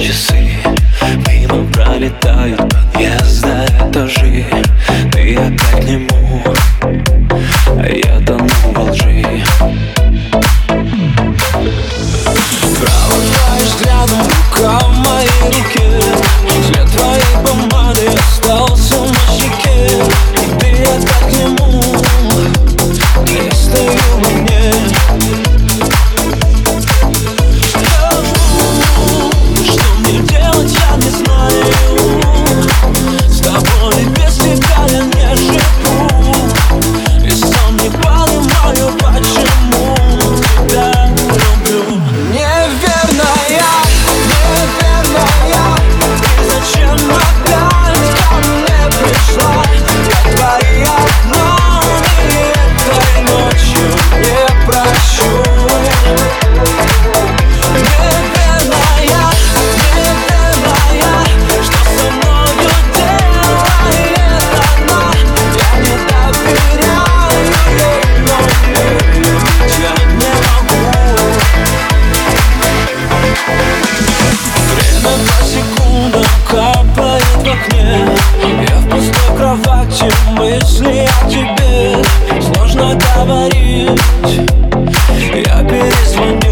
часы. Мимо пролетают окне Я в пустой кровати, мысли о тебе Сложно говорить. Я перезвоню.